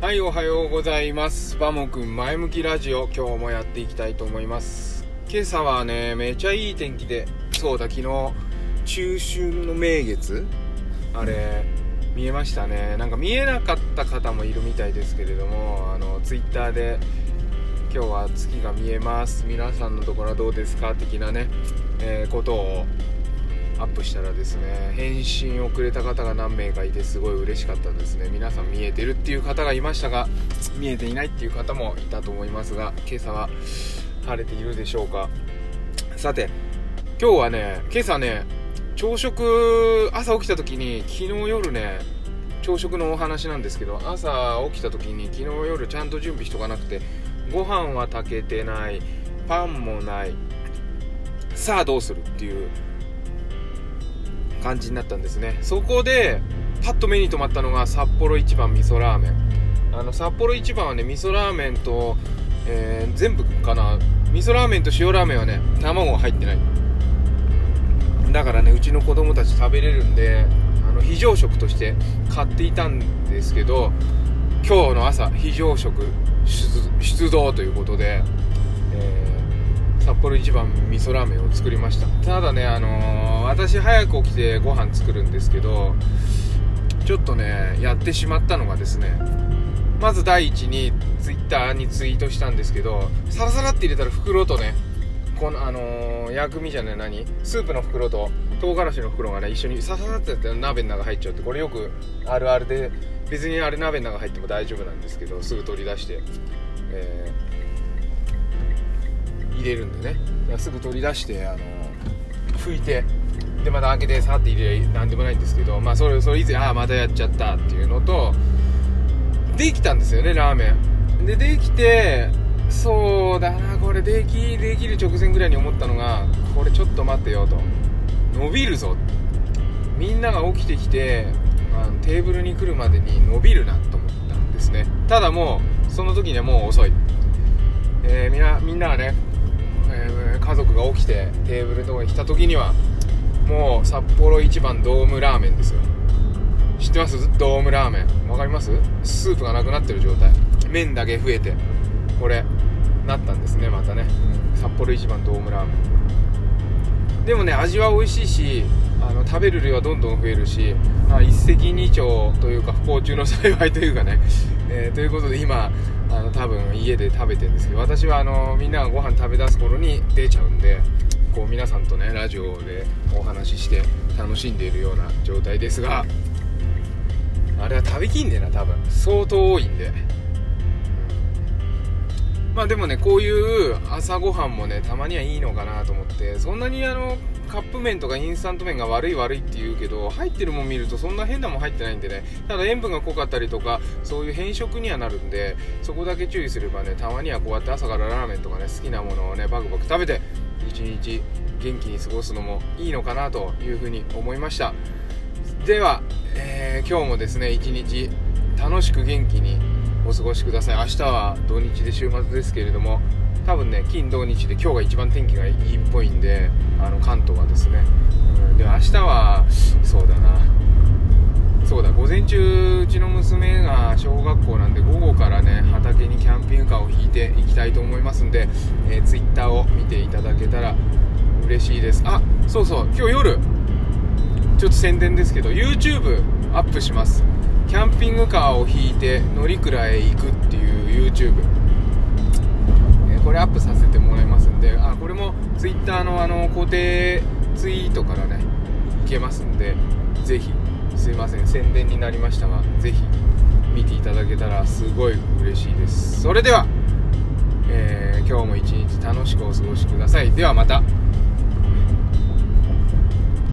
はい、おはようございます。バモくん前向きラジオ、今日もやっていきたいと思います。今朝はね、めちゃいい天気で、そうだ、昨日、中秋の名月あれ、見えましたね。なんか見えなかった方もいるみたいですけれども、あの、ツイッターで、今日は月が見えます。皆さんのところはどうですか？的なね、えーことをアップしたらですね返信をくれた方が何名かいてすごい嬉しかったですね。皆さん見えてるっていう方がいましたが見えていないっていう方もいたと思いますが今朝は晴れているでしょうか。さて今日はね今朝ね朝食朝起きた時に昨日夜ね朝食のお話なんですけど朝起きた時に昨日夜ちゃんと準備しとかなくてご飯は炊けてないパンもないさあどうするっていう感じになったんですね。そこでパッと目に留まったのが札幌一番味噌ラーメン。あの札幌一番はね味噌ラーメンと、えー全部かな。味噌ラーメンと塩ラーメンはね卵が入ってない。だからねうちの子供たち食べれるんであの非常食として買っていたんですけど今日の朝非常食出動ということで、えー幌一番味噌ラーメンを作りました。ただねあのー私早く起きてご飯作るんですけどちょっとねやってしまったのがですねまず第一にツイッターにツイートしたんですけどサラサラって入れたら袋とねこのあのー薬味じゃない何？スープの袋と唐辛子の袋がね一緒にサササってやって鍋の中入っちゃうってこれよくあるあるで別にあれ鍋の中入っても大丈夫なんですけどすぐ取り出して、え入れるんでね。すぐ取り出してあの拭いてでまた開けてさって入れりゃなんでもないんですけどまあそれそれ以前ああまたやっちゃったっていうのとできたんですよねラーメン。でできてそうだなこれできできる直前ぐらいに思ったのがこれちょっと待ってよと。伸びるぞ。みんなが起きてきてあのテーブルに来るまでに伸びるなと思ったんですね。ただもうその時にはもう遅い、えーみんなみんながね、家族が起きてテーブルのとこに来た時にはもう札幌一番ドームラーメンですよ。知ってます？ドームラーメン。わかります？スープがなくなってる状態。麺だけ増えてこれなったんですねまたね。札幌一番ドームラーメン。でもね味は美味しいしあの食べる量はどんどん増えるし、まあ、一石二鳥というか不幸中の幸いというかね、えーということで今あの多分家で食べてるんですけど私はあのみんながご飯食べ出す頃に出ちゃうんでこう皆さんとねラジオでお話しして楽しんでいるような状態ですがあれは食べきんねえな多分。相当多いんで。まあでもねこういう朝ごはんもねたまにはいいのかなと思ってそんなにあのカップ麺とかインスタント麺が悪い悪いって言うけど入ってるもん見るとそんな変なもん入ってないんでねただ塩分が濃かったりとかそういう変色にはなるんでそこだけ注意すればねたまにはこうやって朝からラーメンとかね好きなものをねバクバク食べて一日元気に過ごすのもいいのかなというふうに思いました。では、えー今日もですね一日楽しく元気にお過ごしください。明日は土日で週末ですけれども多分ね金土日で今日が一番天気がいいっぽいんであの関東はですね、うんで明日はそうだな。そうだ午前中うちの娘が小学校なんで午後からね畑にキャンピングカーを引いていきたいと思いますんで、えー、Twitter を見ていただけたら嬉しいです。あそうそう今日夜ちょっと宣伝ですけど YouTube アップします。キャンピングカーを引いて乗鞍へ行くっていう YouTube えこれアップさせてもらいますんであこれも Twitter のあの固定ツイートからねいけますんでぜひすいません宣伝になりましたがぜひ見ていただけたらすごい嬉しいです。それでは、えー今日も一日楽しくお過ごしください。ではまた。